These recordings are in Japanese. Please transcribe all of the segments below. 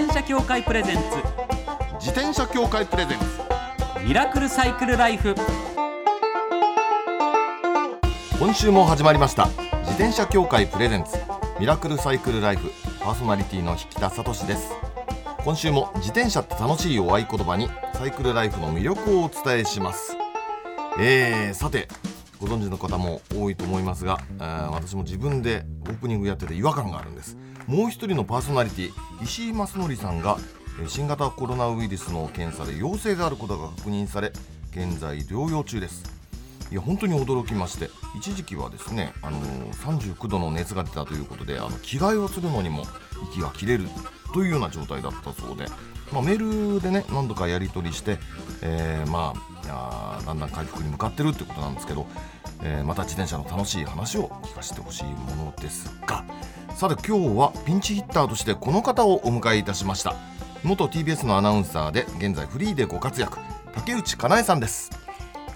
転車協会プレゼンツ。自転車協会プレゼンツ。ミラクルサイクルライフ。今週も始まりました。自転車協会プレゼンツ。ミラクルサイクルライフ。パーソナリティの引田聡です。今週も自転車って楽しいを合言葉にサイクルライフの魅力をお伝えします。えー、さてご存知の方も多いと思いますが、えー私も自分でオープニングやってて違和感があるんです。もう一人のパーソナリティ石井正則さんがえ新型コロナウイルスの検査で陽性であることが確認され現在療養中です。いや本当に驚きまして一時期はですね、あのー39度の熱が出たということであの着替えをするのにも息が切れるというような状態だったそうで、まあ、メールでね何度かやり取りして、えーまあだんだん回復に向かってるってことなんですけど、えーまた自転車の楽しい話を聞かせてほしいものですがさて今日はピンチヒッターとしてこの方をお迎えいたしました。元 TBS のアナウンサーで現在フリーでご活躍竹内かなえさんです。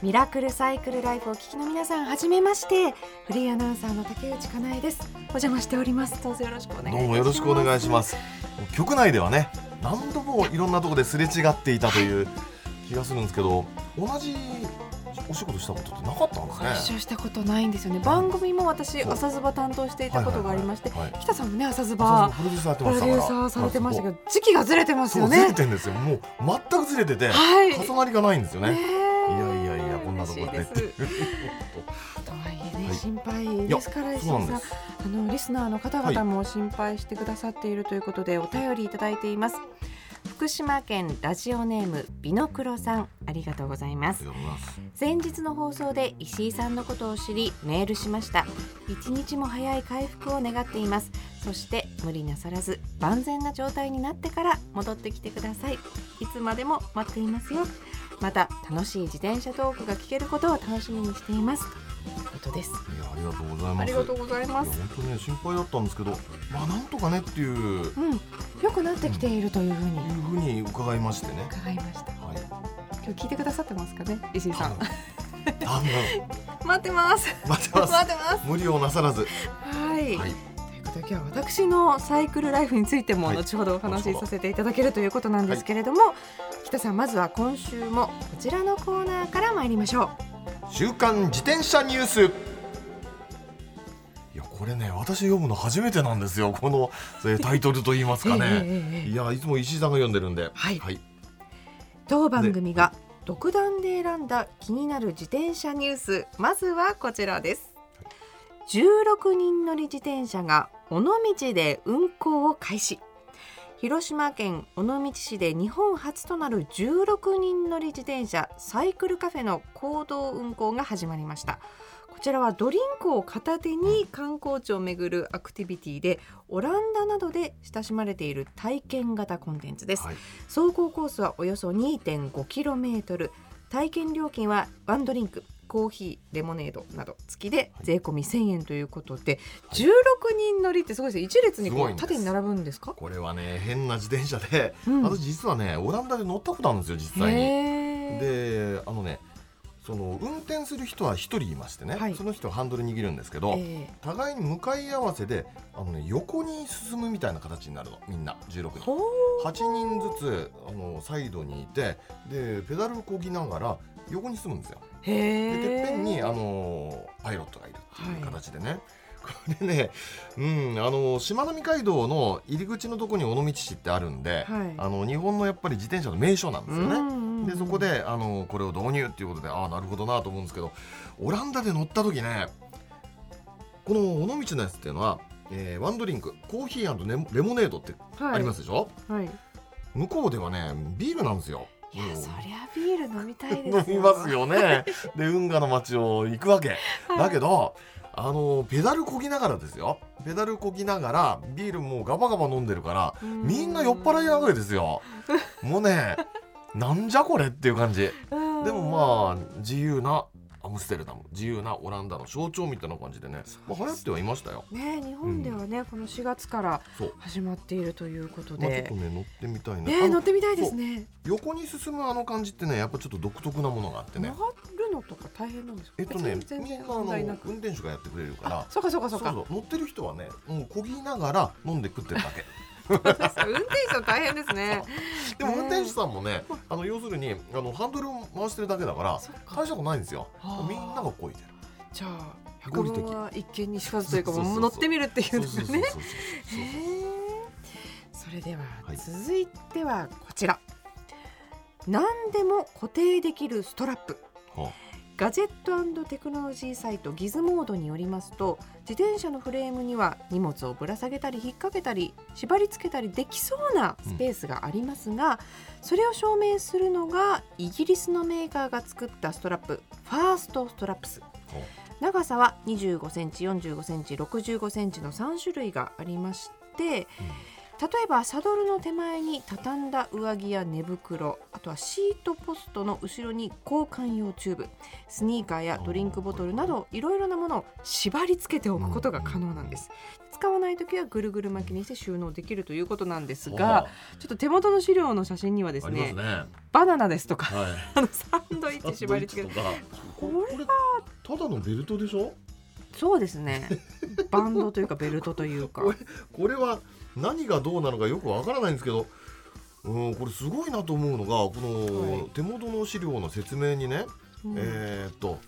ミラクルサイクルライフをお聞きの皆さんはじめまして。フリーアナウンサーの竹内かなえです。お邪魔しております。どうぞよろしくお願いします。どうもよろしくお願いします。局内ではね何度もいろんなところですれ違っていたという気がするんですけど同じお仕事したことってなかったんですね。ご一緒したことないんですよね。番組も私朝ズバ担当していたことがありましてはいはいはい。北さんもね朝ズバプロデューサーされてましたけはいど時期がずれてますそうずれよねてんですよ。もう全くずれてて、はい。重なりがないんですよね。ねいやいやいやこんなところで。と。はいえね、はい心配ですから石井さんあのリスナーの方々も心配してくださっているということで、お便りいただいています福島県ラジオネームビノクロさん。ありがとうございます。先日の放送で石井さんのことを知りメールしました。一日も早い回復を願っています。そして無理なさらず万全な状態になってから戻ってきてください。いつまでも待っていますよ。また楽しい自転車トークが聞けることを楽しみにしています。ということです。いやありがとうございます。ありがとうございます。いや本当ね心配だったんですけどまあなんとかねっていういううん良くなってきているというふうに。ふうに伺いましてね。伺いました。はい。今日聞いてくださってますかね？石井さん。多分。待ってます。待ってます。待ってます。無理をなさらず。はい、はい。ということで今日は私のサイクルライフについてもはい。後ほどお話しさせていただけるということなんですけれども、北さんまずは今週もこちらのコーナーから参りましょ週刊自転車ニュースこれね私読むの初めてなんですよ。このえー タイトルと言いますう。かね、ええええええいやいつも石井さんが読んでるんで。はい。はい、当番組が独断で選んだ気になる自転車ニュース。まずはこちらです。16人乗り自転車が尾道で運行を開始広島県尾道市で日本初となる16人乗り自転車サイクルカフェの公道運行が始まりました。こちらはドリンクを片手に観光地を巡るアクティビティでオランダなどで親しまれている体験型コンテンツです。はい。走行コースはおよそ 2.5km 体験料金はワンドリンクコーヒーレモネードなど付きで税込み1000円ということで、16人乗りってすごいですね。一列にこう縦に並ぶんですか？これはね変な自転車で、うん。私実はねオランダで乗ったことあるんですよ実際に。であのねその運転する人は一人いましてね、はい。その人はハンドル握るんですけど、え互いに向かい合わせであの、ね、横に進むみたいな形になるのみんな16人。ーほー8人ずつあのサイドにいてでペダルをこぎながら横に進むんですよ。へでーてっぺんにあのパイロットがいるっていう形でね、これね、うん、あのしまなみ海道の入り口のとこに尾道市ってあるんで、はいあの日本のやっぱり自転車の名所なんですよね。うんうんうんでそこであのこれを導入っていうことでああなるほどなと思うんですけどオランダで乗った時ねこの尾道のやつっていうのは、えーワンドリンクコーヒーレモレモネードってはいありますでしょ、はい、い向こうではねビールなんですよ。うんやそりゃビール飲みたいです 飲みますよね。で運河の街を行くわけ。はいだけどあのペダルこぎながらですよ。ペダルこぎながらビールもうガバガバ飲んでるからうん。みんな酔っ払いなわけですよ。もうねなんじゃこれっていう感じ。うん。でもまあ自由なアムステルダム。自由なオランダの象徴みたいな感じでね、まあ、流行ってはいましたよ。ね日本ではね、この4月から始まっているということまあ、ちょっでと、ね乗ってみたいな、ね乗ってみたいですね。横に進むあの感じってねやっぱちょっと独特なものがあってね。曲がるのとか大変なんですか？えっとね全然問題なく。運転手がやってくれるから。あそうかそうかそうか。そうそう乗ってる人はねもうこぎながら飲んで食ってるだけ。運転手さん大変ですね。でも運転手さんもね、あの要するにあのハンドルを回してるだけだから大したことないんですよ。はあ。みんながこいでるじゃあ合理的百聞は一見にしかずというかそう乗ってみるっていうのがねそれでは、はい。続いてはこちら。何でも固定できるストラップ。はガジェットテクノロジーサイトギズモードによりますと自転車のフレームには荷物をぶら下げたり引っ掛けたり縛り付けたりできそうなスペースがありますが、それを証明するのがイギリスのメーカーが作ったストラップファーストストラップス。長さは25センチ45センチ65センチの3種類がありまして例えばサドルの手前に畳んだ上着や寝袋あとはシートポストの後ろに交換用チューブスニーカーやドリンクボトルなどいろいろなものを縛り付けておくことが可能なんです。使わない時はぐるぐる巻きにして収納できるということなんですはがあちょっと手元の資料の写真にはですねすね。バナナですとかはい。あのサンドイッチ縛り付けとか。ここれただのベルトでしょ？そうですね。バンドというかベルトというか。これこれは何がどうなのかよくわからないんですけどうんこれすごいなと思うのがこはい。の手元の資料の説明にね、うん。えーっと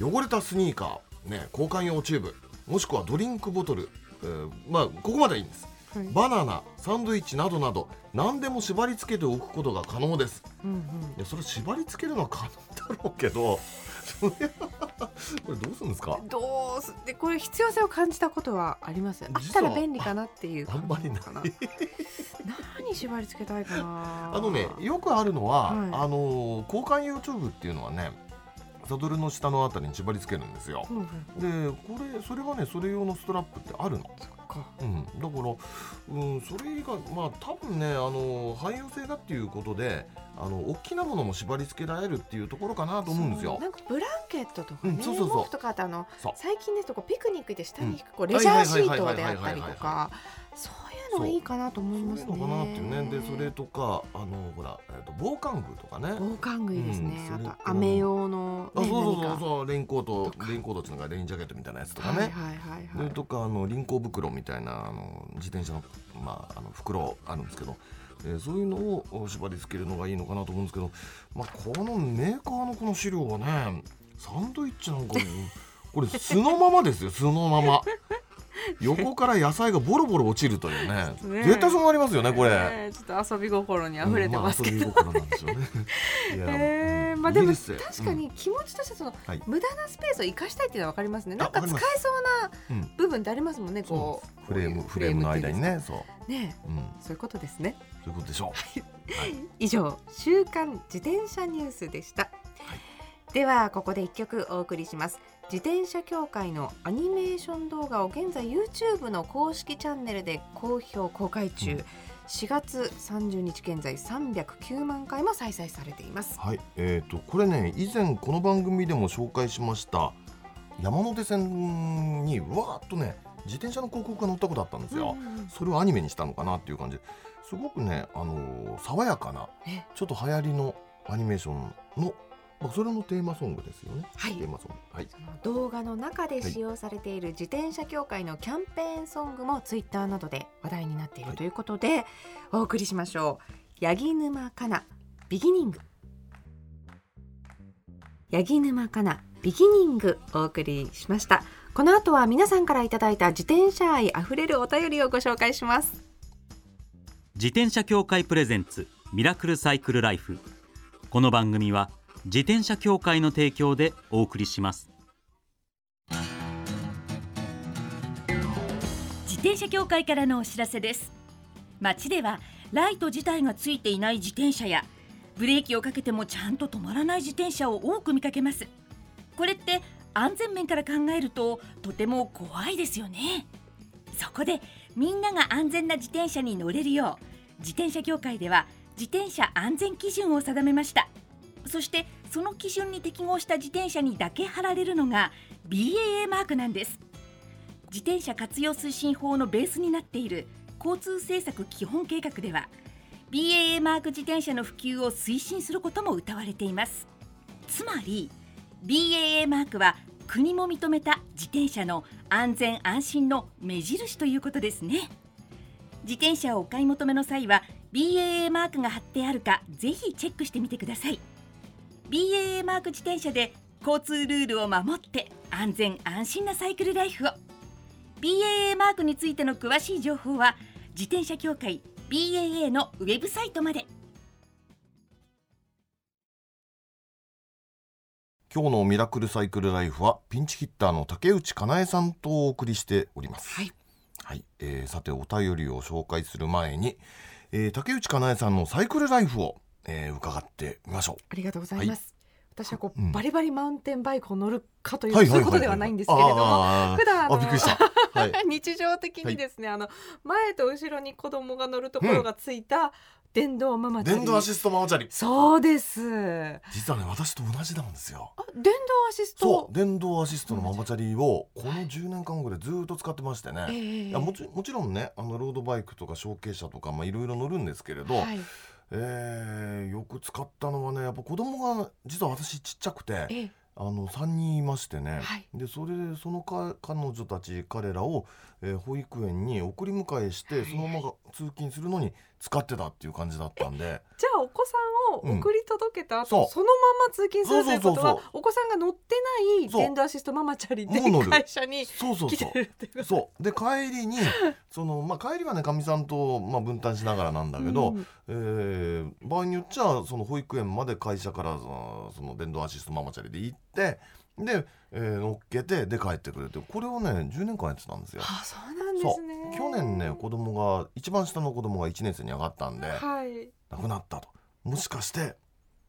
汚れたスニーカー、ね、交換用チューブもしくはドリンクボトル、えーまあここまではいいんです。はい。バナナサンドイッチなどなど何でも縛り付けておくことが可能です。うんうん。いやそれ縛り付けるのは可能だろうけどそれは これどうするんですか？どうすでこれ必要性を感じたことはあります。あったら便利かなっていうああんまりない。何縛り付けたいかな。あのねよくあるのは、はい。あの交換用チューブっていうのはねサドルの下のあたりに縛り付けるんですよ。でこれそれはねそれ用のストラップってあるの、そっか。うん、だから、うん、それ以外まあ多分ねあの汎用性がっていうことであの大きなものも縛り付けられるっていうところかなと思うんですよ。なんかブランケットとかね、うんそうそうそう。とかあとあの最近ですとこうピクニックで下に引くこううんレジャーシートはいであったりとかそういうのがいいかなと思いますね。そういうのかなっていうね。でそれとかあのほら、えー、と防寒具とかね。防寒具いいですね。あうんそれとと雨用の、ね、あそうそうそうレインコートレインコートっていうのがレインジャケットみたいなやつとかね、はいはいはいはい。それとかあの輪行袋みたいなあの自転車の,、まあ、あの袋あるんですけど、えーそういうのを縛り付けるのがいいのかなと思うんですけど、まあ、このメーカーのこの資料はねサンドイッチなんかもこれ素のままですよ素のまま横から野菜がボロボロ落ちるというね。ね絶対そうなりますよねこれ。ねちょっと遊び心に溢れてますけど。うんまあ、遊び心なんでしょうね。いや えーまあでも確かに気持ちとしてその、はい。無駄なスペースを生かしたいっていうのは分かりますね。なんか使えそうなうん。うん部分ってありますもんね。こう。フレームフレームの間に。ねそう、ね、うん、そういうことですね。そういうことでしょ以上週刊自転車ニュースでした、ではここで一曲お送りします自転車協会のアニメーション動画を現在 YouTube の公式チャンネルで好評公開中、うん。4月30日現在309万回も再生されています。う。はい、えっ、とこれね以前この番組でも紹介しました山手線にうわーっとね自転車の広告が載ったことあったんですよ。うんうんうん。それをアニメにしたのかなっていう感じ。ですごくねあのー爽やかなえ。ちょっと流行りのアニメーションの、まあ、それのテーマソングですよね。はい。テーマソング。はい。その動画の中で使用されている自転車協会のキャンペーンソングもツイッターなどで話題になっているということで、お送りしましょう。八木沼かなビギニング。八木沼かなビギニングお送りしました。この後は皆さんからいただいた自転車愛あふれるお便りをご紹介します。自転車協会プレゼンツミラクルサイクルライフ。この番組は自転車協会の提供でお送りします。自転車協会からのお知らせです。街ではライト自体がついていない自転車やブレーキをかけてもちゃんと止まらない自転車を多く見かけます。これって安全面から考えるととても怖いですよね。そこでみんなが安全な自転車に乗れるよう自転車協会では自転車安全基準を定めました。そしてその基準に適合した自転車にだけ貼られるのが BAA マークなんです。自転車活用推進法のベースになっている交通政策基本計画では BAA マーク自転車の普及を推進することも謳われています。つまり BAA マークは国も認めた自転車の安全安心の目印ということですね。自転車をお買い求めの際は BAA マークが貼ってあるかぜひチェックしてみてください。BAA マーク自転車で交通ルールを守って安全安心なサイクルライフを BAA マークについての詳しい情報は自転車協会 BAA のウェブサイトまで今日のミラクルサイクルライフはピンチヒッターの竹内かなえさんとお送りしております。はい。はい、えーさてお便りを紹介する前に、えー竹内かなえさんのサイクルライフを、えー伺ってみましょありがとうございます。私はこう、うんバリバリマウンテンバイクを乗るかとう。いう、そういうことではないんですけれども、普段あびっくりした。はい。日常的にですね、あの前と後ろに子供が乗るところがついた電動ママチャリ。電動アシストママチャリ。そうです。あ、実はね私と同じなんですよ。電動アシスそトう。電動アシストのママチャリをこの10年間ぐらいずーっと使ってましてね。ええいやもちもちろんねあのロードバイクとか小径車とかまあいろいろ乗るんですけれど、はい。えーよく使ったのはねやっぱ子供が実は私ちっちゃくてあの3人いましてね、はい。でそれでそのか彼女たち彼らを、えー保育園に送り迎えして、はいそのまま通勤するのに使ってたっていう感じだったんで。じゃあお子さんを送り届けた後、う。んそのまま通勤するということはお子さんが乗ってない電動アシストママチャリで会社に来てるっていうこと。そう。で帰りに その、まあ、帰りはねかみさんと、まあ、分担しながらなんだけど、うんえー場合によっちゃその保育園まで会社からそのその電動アシストママチャリで行ってで、えー乗っけてで帰ってくれてこれをね10年間やってたんですよ。あそうなんですね。去年ね子供が一番下の子供が1年生に上がったんではい。亡くなったと。もしかして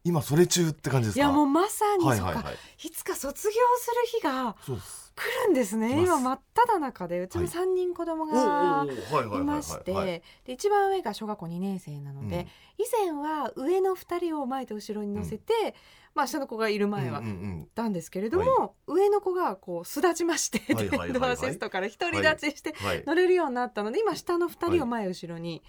今それ中って感じですか？いやもうまさに、はいはいはい。いつか卒業する日がそうです来るんですね。今真っ只中でうちもはい。3人子供がいはいはいい。まして一番上が小学校2年生なので、以前は上の2人を前と後ろに乗せて、まあ下の子がいる前はうんうんうん。たんですけれども、上の子がこう巣立ちまして、はいはいはいはい。電動アシストから独り立ちしてはい。乗れるようになったので今下の2人はい。を前後ろに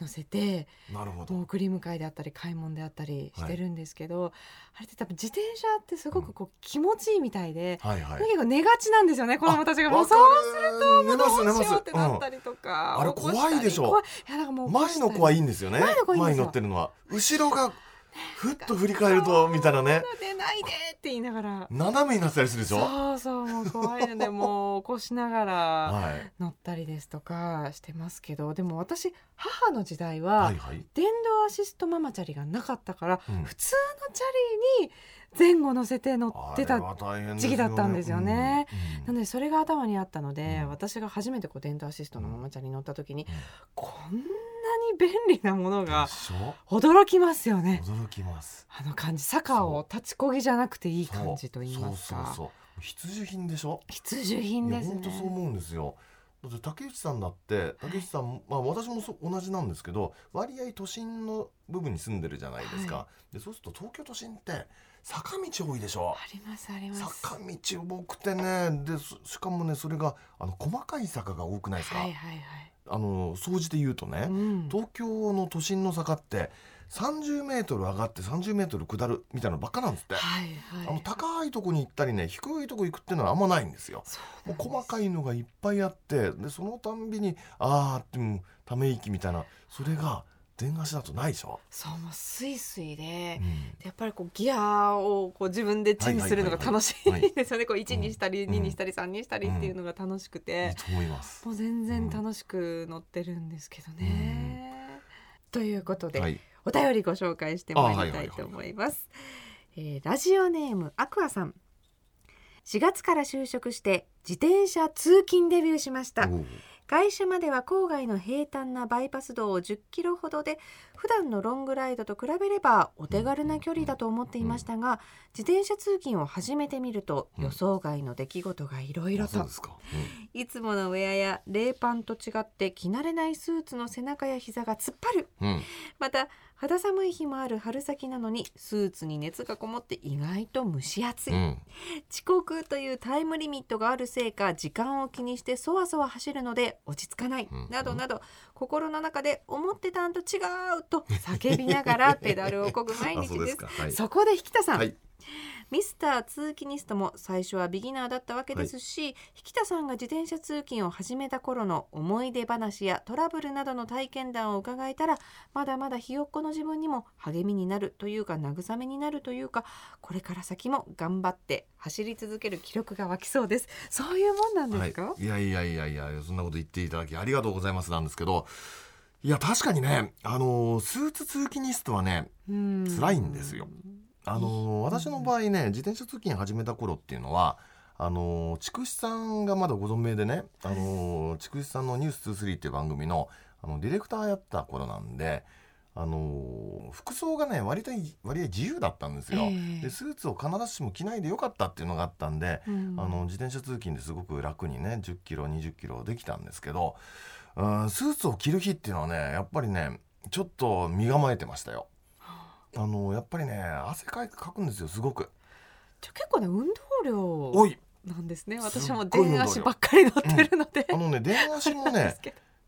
乗せて、なるほど。もう送り迎えであったり買い物であったりしてるんですけど、あれって多分自転車ってすごくこう気持ちいいみたいで、はいはい。結構寝がちなんですよね子供たちが。もうそうす寝どうますしようってなっうん。たりとか、あれ起こしたり怖いでしょ怖いいやだからもう前の子はいいんですよね。前の子いいんですよ。に乗ってるのは。後ろがふっと振り返るとみたいなね。出ないでって言いながら。斜めになってたりするでしょ？そうそうもう怖いのでもう起こしながらはい。乗ったりですとかしてますけどでも私母の時代ははいはい。電動アシストママチャリがなかったから、うん。普通のチャリに前後乗せて乗ってた時期だったんですよね。うんなのでそれが頭にあったので、うん。私が初めてこう電動アシストのママチャリに乗った時に、うん。こんなに便利なものが驚きますよね。驚きます。あの感じ坂を立ちこぎじゃなくていい感じと言いますか。そう。そうそう必需品でしょ？必需品ですね。本当そう思うんですよ。だって竹内さんだって竹内さん、まあ私もそ同じなんですけど割合都心の部分に住んでるじゃないですか、はでそうすると東京都心って坂道多いでしょ？ありますあります。坂道多くてね。でそしかもねそれがあの細かい坂が多くないですか、はいはいはいあの総じて言うとね、うん。東京の都心の坂って30メートル上がって30メートル下るみたいなのばっかなんですって、はいはい。あの高いとこに行ったりね低いとこ行くっていうのはあんまないんですよ。もう細かいのがいっぱいあってでそのたんびにあーってため息みたいな。それが電足だとないでしょ？そうもうスイスイでう、んやっぱりこうギアをこう自分でチェンジするのが楽しいですよね。こう1にしたりうん2にしたり3にしたりっていうのが楽しくて、と思います。もう全然楽しく乗ってるんですけどね。ということで、はい、お便りご紹介してまいりたいと思います。えーラジオネームアクアさん。4月から就職して自転車通勤デビューしました。おう会社までは郊外の平坦なバイパス道を10キロほどで普段のロングライドと比べればお手軽な距離だと思っていましたが自転車通勤を始めてみるとうん。予想外の出来事がいろいろとうですか。いつものウェアや冷パンと違って着慣れないスーツの背中や膝が突っ張る。うん、うん、また肌寒い日もある春先なのにスーツに熱がこもって意外と蒸し暑い、うん、遅刻というタイムリミットがあるせいか時間を気にしてそわそわ走るので落ち着かない、うん。などなど心の中で思ってたんと違うと叫びながらペダルをこぐ毎あ日です。はい。そこで引田さん、はいミスター通勤ニストも最初はビギナーだったわけですし、引田さんが自転車通勤を始めた頃の思い出話やトラブルなどの体験談を伺えたらまだまだひよっこの自分にも励みになるというか慰めになるというかこれから先も頑張って走り続ける気力が湧きそうです。そういうもんなんですか、はい、いやいやいやいやそんなこと言っていただきありがとうございますなんですけど。いや確かにねあのスーツ通勤ニストはね辛いんですよ。あの私の場合ね自転車通勤始めた頃っていうのはあの筑紫さんがまだご存命でねあの筑紫さんの「ニュース2 3っていう番組のあのディレクターやった頃なんで。あの服装がね割と割合自由だったんですよ、えー、でスーツを必ずしも着ないでよかったっていうのがあったんで、うん、あの自転車通勤ですごく楽にね1 0キロ2 0キロできたんですけどうんスーツを着る日っていうのはねやっぱりねちょっと身構えてましたよ。あのやっぱりね汗かいかくんですよすごく。じゃ結構ね運動量多い。なんですね。私も電足ばっかり乗ってるので、うん、あのね電足もね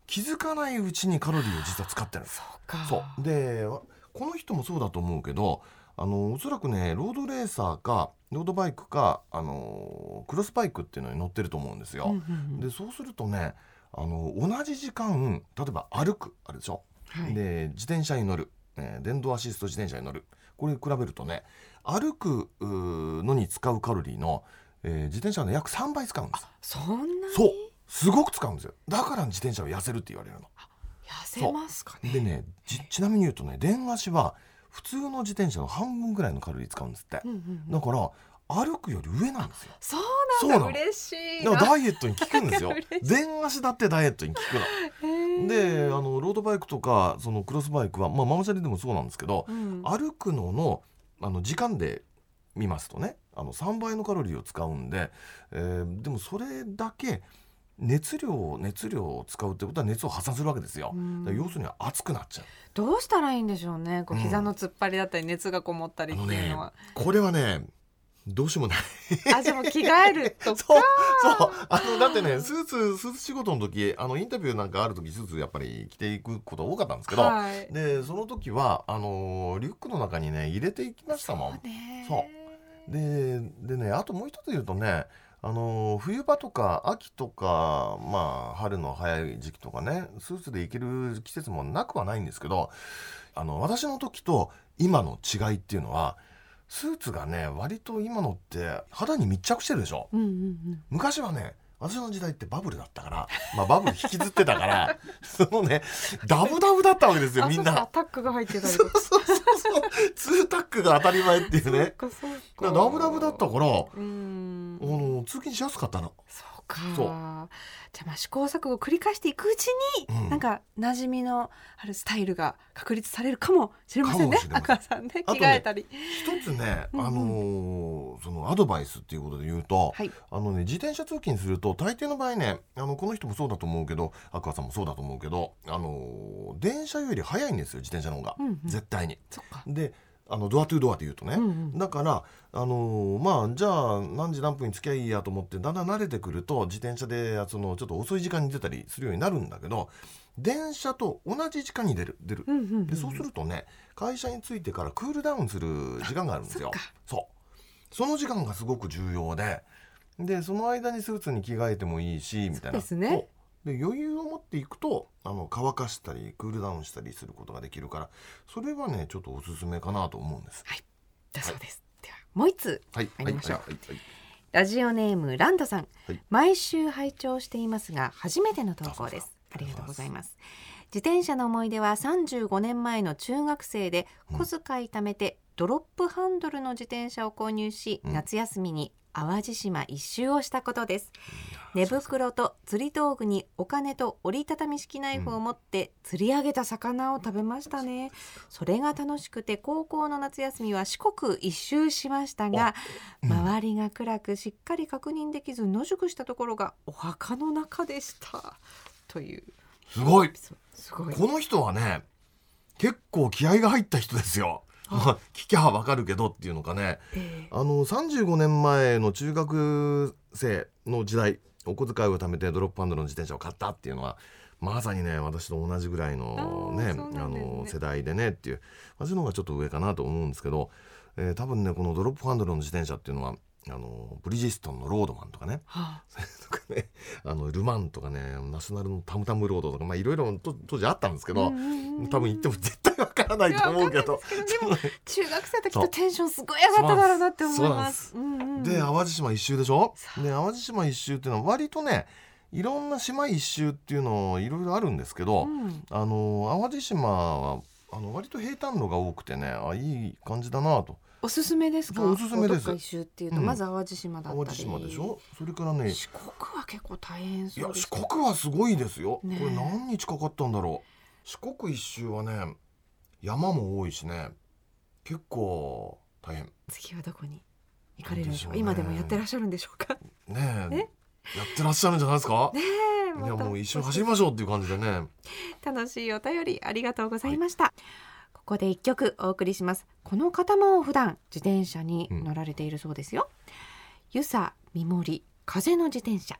気づかないうちにカロリーを実は使ってるそう。でこの人もそうだと思うけどあのおそらくねロードレーサーかロードバイクかあのクロスバイクっていうのに乗ってると思うんですよ。うんうんうん、でそうするとねあの同じ時間例えば歩くあるでしょ、はい、で自転車に乗る、えー、電動アシスト自転車に乗る。これ比べるとね歩くのに使うカロリーの、えー、自転車の約3倍使うんです。そんなそう。すごく使うんですよ。だから自転車は痩せるって言われるの。痩せますかね。でねちなみに言うとね電足は普通の自転車の半分ぐらいのカロリー使うんですって、うんうんうん、だから歩くより上なんですよ。そうなんだ。嬉しいだからダイエットに効くんですよ。全足だってダイエットに効くの であのロードバイクとかそのクロスバイクは、まあ、ママチャリでもそうなんですけど、うん、歩くののあの時間で見ますとねあの3倍のカロリーを使うんで、えー、でもそれだけ熱量熱量を使うってことは熱を発散するわけですよ、要するに熱くなっちゃう。どうしたらいいんでしょうね。こう膝の突っ張りだったり熱がこもったりっていうのは、ね、これはねどうしようもない。あでも着替えるとそうそう。あのだってねスーツスーツ仕事の時あのインタビューなんかある時スーツやっぱり着ていくこと多かったんですけど、はい、でその時はあのリュックの中にね入れていきましたもん。そう。ででねあともう一つ言うとねあの冬場とか秋とかまあ春の早い時期とかねスーツで行ける季節もなくはないんですけどあの私の時と今の違いっていうのはスーツがね割と今のって肌に密着してるでしょ、うんうんうん、昔はね私の時代ってバブルだったから、まあ、バブル引きずってたから そのねダブダブだったわけですよみんな。タックが入ってたりとか。そうそうそう。ツータックが当たり前っていうね。ダブダブだったからあの通勤しやすかったのそうか。そう。じゃあまあ試行錯誤を繰り返していくうちに、うん、なんか馴染みのあるスタイルが確立されるかもしれませんね赤さんね着替えたり、ね、一つね、あのー、そのアドバイスっていうことで言うと、はい、あのね自転車通勤すると大抵の場合ねあのこの人もそうだと思うけど赤さんもそうだと思うけどあのー、電車より早いんですよ自転車の方が、うんうん、絶対に。であのドアトゥドアで言うとね、うんうん、だからあのー、まあじゃあ何時何分に付き合いいやと思ってだんだん慣れてくると自転車でそのちょっと遅い時間に出たりするようになるんだけど電車と同じ時間に出る出る、うんうんうん、でそうするとね会社に着いてからクールダウンする時間があるんですよ。そう。その時間がすごく重要ででその間にスーツに着替えてもいいしみたいな。ですね。で余裕を持っていくとあの乾かしたりクールダウンしたりすることができるからそれはねちょっとおすすめかなと思うんです。はい、だそうです。はい、ではもう一つ参りましょう。はい。はい。ラジオネームランドさん、毎週拝聴していますが初めての投稿です。ありがとうございます。自転車の思い出は35年前の中学生で小遣い貯めてドロップハンドルの自転車を購入し、夏休みに淡路島一周をしたことです。寝袋と釣り道具にお金と折りたたみ式ナイフを持って釣り上げた魚を食べましたね、それが楽しくて高校の夏休みは四国一周しましたが、周りが暗くしっかり確認できず野宿したところがお墓の中でした。という。すごい。すごい。この人はね結構気合が入った人ですよ。まあ、聞きゃわかるけどっていうのかね、えー、あの35年前の中学生の時代お小遣いを貯めてドロップハンドの自転車を買ったっていうのはまさにね私と同じぐらいのねあの世代でねっていう。私の方がちょっと上かなと思うんですけどえー多分ねこのドロップハンドルの自転車っていうのはあのブリヂストンのロードマンとかね。はとかねあのルマンとかねナショナルのタムタムロードとかまあいろいろと当時あったんですけど、多分行っても絶対わからないと思うけど。でも中学生の時とテンションすごい上がっただろうなって思います。で淡路島一周でしょ？で淡路島一周っていうのは割とねいろんな島一周っていうのいろいろあるんですけど、うん。あの淡路島はあの割と平坦路が多くてねあいい感じだなと。おすすめですか？おすすめです。一周っていうと、うん。まず淡路島だったり。淡路島でしょ？それからね四国は結構大変いや四そうです。ね。国はすごいですよ、ねえ。これ何日かかったんだろう。四国一周はね山も多いしね結構大変次はどこに行かれるんでしょう？ね今でもやってらっしゃるんでしょうか？ねええ？やってらっしゃるんじゃないですか？ねえ、いやもう一緒に走りましょうっていう感じでね楽しいお便りありがとうございました。ここで一曲お送りします。この方も普段自転車に乗られているそうですよ。ゆさみもり風の自転車。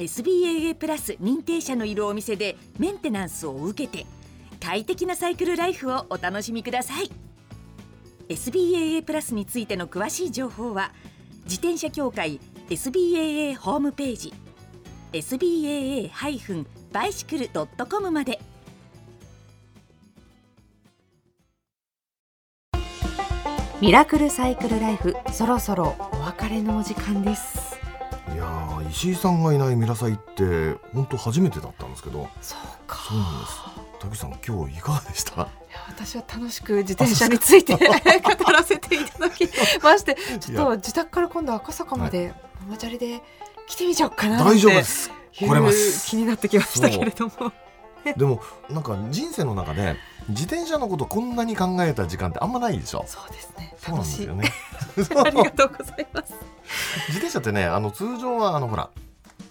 SBAA プラス認定者のいるお店でメンテナンスを受けて快適なサイクルライフをお楽しみください SBAA プラスについての詳しい情報は自転車協会 SBAA ホームページ SBAA-bicycle.com までミラクルサイクルライフそろそろお別れのお時間です。いやー石井さんがいないミラサイって本当初めてだったんですけど。そうか。そうなんです。竹内さん今日いかがでした？いや私は楽しく自転車について 語らせていただきましてちょっと自宅から今度赤坂までママチャリで来てみちゃおうかなって大丈夫です。来れます。気になってきましたけれども。でもなんか人生の中で自転車のことこんなに考えた時間ってあんまないでしょ？そうですね。楽しいよねありがとうございます。自転車ってねあの通常はあのほら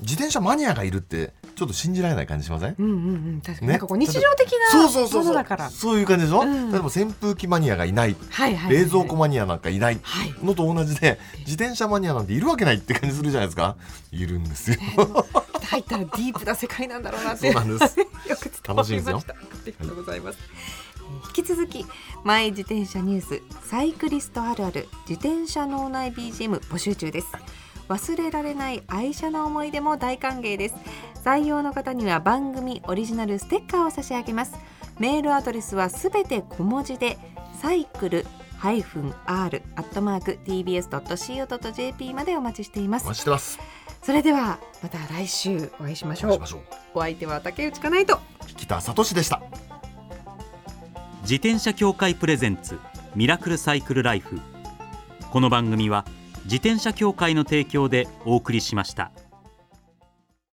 自転車マニアがいるってちょっと信じられない感じしません？うんうんうん確かに、ね？なんかこう日常的なそうそうそうものだから。そういう感じでしょ、うん。例えば扇風機マニアがいない。はいはいはい冷蔵庫マニアなんかいない。はい。のと同じで自転車マニアなんているわけないって感じするじゃないですか？いるんですよ。ね入ったらディープな世界なんだろうなってそうなんです。よく伝わりました。ありがとうございます、引き続きマイ自転車ニュースサイクリストあるある自転車脳内 BGM 募集中です。忘れられない愛車の思い出も大歓迎です。採用の方には番組オリジナルステッカーを差し上げます。メールアドレスはすべて小文字でサイクル -r アットマーク tbs.co.jp までお待ちしています。お待ちしてます。それではまた来週お会いしましょう。お相手は竹内かないと。北里志でした自転車協会プレゼンツミラクルサイクルライフこの番組は自転車協会の提供でお送りしました。